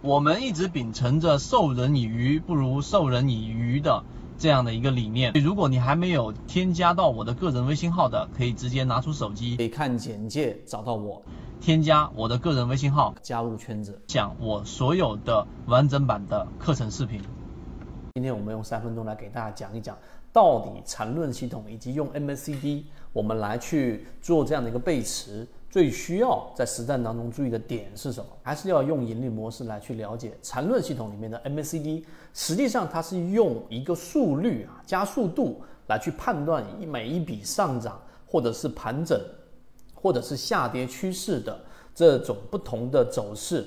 我们一直秉承着授人以鱼不如授人以渔的这样的一个理念。如果你还没有添加到我的个人微信号的，可以直接拿出手机，可以看简介找到我，添加我的个人微信号，加入圈子，讲我所有的完整版的课程视频。今天我们用三分钟来给大家讲一讲，到底缠论系统以及用 MACD 我们来去做这样的一个背驰。最需要在实战当中注意的点是什么？还是要用盈利模式来去了解缠论系统里面的 MACD。实际上，它是用一个速率啊，加速度来去判断每一笔上涨或者是盘整，或者是下跌趋势的这种不同的走势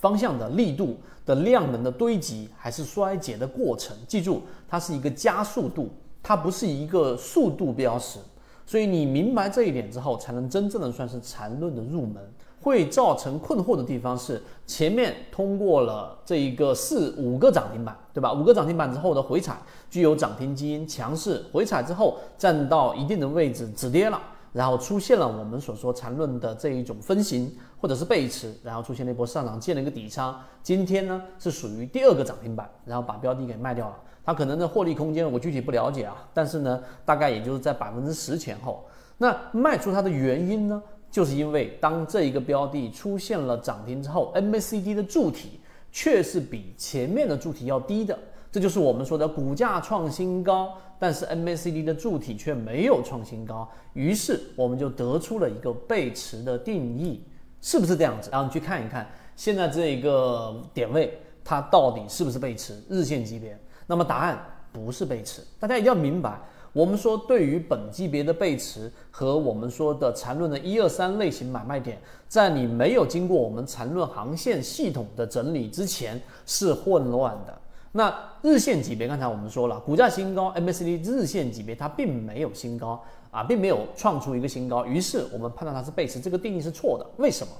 方向的力度的量能的堆积还是衰竭的过程。记住，它是一个加速度，它不是一个速度标识。所以你明白这一点之后，才能真正的算是缠论的入门。会造成困惑的地方是，前面通过了这一个四五个涨停板，对吧？五个涨停板之后的回踩具有涨停基因，强势回踩之后站到一定的位置止跌了，然后出现了我们所说缠论的这一种分型或者是背驰，然后出现了一波上涨，建了一个底仓。今天呢是属于第二个涨停板，然后把标的给卖掉了。它可能的获利空间我具体不了解啊，但是呢，大概也就是在百分之十前后。那卖出它的原因呢，就是因为当这一个标的出现了涨停之后，MACD 的柱体却是比前面的柱体要低的，这就是我们说的股价创新高，但是 MACD 的柱体却没有创新高，于是我们就得出了一个背驰的定义，是不是这样子？然后你去看一看现在这一个点位，它到底是不是背驰？日线级别。那么答案不是背驰，大家一定要明白，我们说对于本级别的背驰和我们说的缠论的一二三类型买卖点，在你没有经过我们缠论航线系统的整理之前是混乱的。那日线级别，刚才我们说了，股价新高，MACD 日线级别它并没有新高啊，并没有创出一个新高，于是我们判断它是背驰，这个定义是错的。为什么？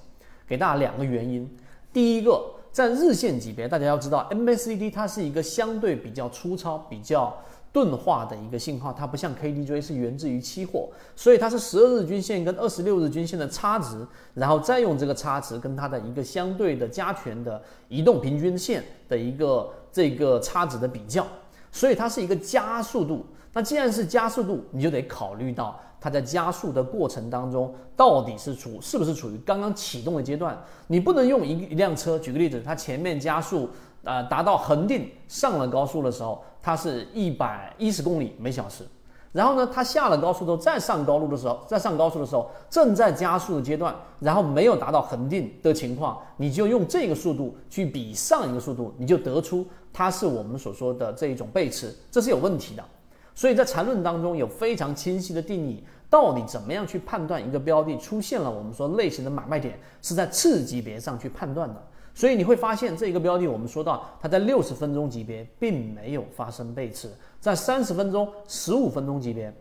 给大家两个原因，第一个。在日线级别，大家要知道，MACD 它是一个相对比较粗糙、比较钝化的一个信号，它不像 KDJ 是源自于期货，所以它是十二日均线跟二十六日均线的差值，然后再用这个差值跟它的一个相对的加权的移动平均线的一个这个差值的比较，所以它是一个加速度。那既然是加速度，你就得考虑到。它在加速的过程当中，到底是处是不是处于刚刚启动的阶段？你不能用一一辆车，举个例子，它前面加速，呃，达到恒定上了高速的时候，它是一百一十公里每小时，然后呢，它下了高速之后再上高速的时候，再上高速的时候正在加速的阶段，然后没有达到恒定的情况，你就用这个速度去比上一个速度，你就得出它是我们所说的这一种背驰，这是有问题的。所以在缠论当中有非常清晰的定义，到底怎么样去判断一个标的出现了我们说类型的买卖点，是在次级别上去判断的。所以你会发现这一个标的，我们说到它在六十分钟级别并没有发生背驰，在三十分钟、十五分钟级别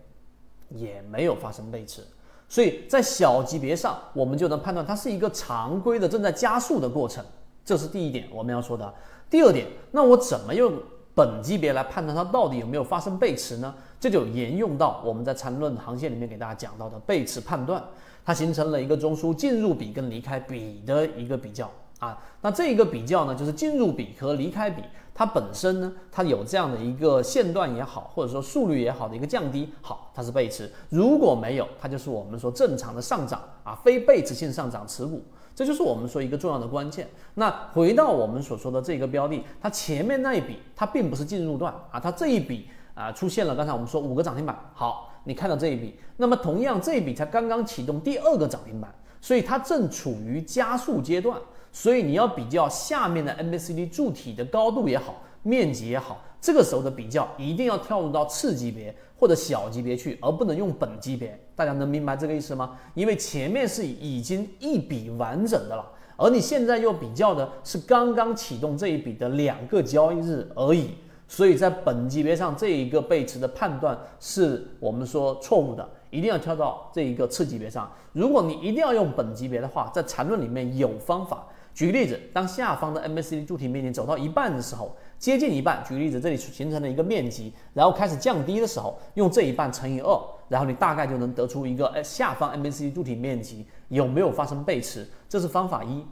也没有发生背驰。所以在小级别上，我们就能判断它是一个常规的正在加速的过程。这是第一点我们要说的。第二点，那我怎么用？本级别来判断它到底有没有发生背驰呢？这就沿用到我们在缠论航线里面给大家讲到的背驰判断，它形成了一个中枢进入比跟离开比的一个比较啊。那这一个比较呢，就是进入比和离开比，它本身呢，它有这样的一个线段也好，或者说速率也好的一个降低，好，它是背驰；如果没有，它就是我们说正常的上涨啊，非背驰性上涨持股。这就是我们说一个重要的关键。那回到我们所说的这个标的，它前面那一笔它并不是进入段啊，它这一笔啊出现了。刚才我们说五个涨停板，好，你看到这一笔，那么同样这一笔才刚刚启动第二个涨停板，所以它正处于加速阶段。所以你要比较下面的 MACD 柱体的高度也好，面积也好。这个时候的比较一定要跳入到次级别或者小级别去，而不能用本级别。大家能明白这个意思吗？因为前面是已经一笔完整的了，而你现在又比较的是刚刚启动这一笔的两个交易日而已，所以在本级别上这一个背驰的判断是我们说错误的，一定要跳到这一个次级别上。如果你一定要用本级别的话，在缠论里面有方法。举个例子，当下方的 MACD 柱体面积走到一半的时候，接近一半，举个例子，这里形成了一个面积，然后开始降低的时候，用这一半乘以二，然后你大概就能得出一个，哎，下方 MACD 柱体面积有没有发生背驰，这是方法一。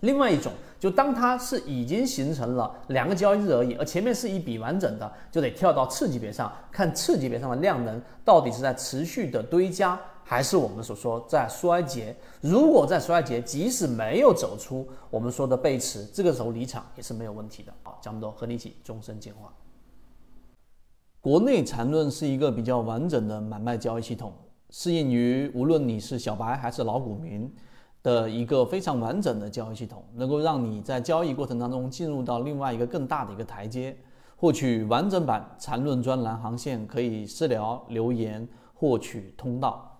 另外一种就当它是已经形成了两个交易日而已，而前面是一笔完整的，就得跳到次级别上看次级别上的量能到底是在持续的堆加，还是我们所说在衰竭。如果在衰竭，即使没有走出我们说的背驰，这个时候离场也是没有问题的。好，讲不多，和你一起终身进化。国内缠论是一个比较完整的买卖交易系统，适应于无论你是小白还是老股民的一个非常完整的交易系统，能够让你在交易过程当中进入到另外一个更大的一个台阶。获取完整版缠论专栏航线，可以私聊留言获取通道。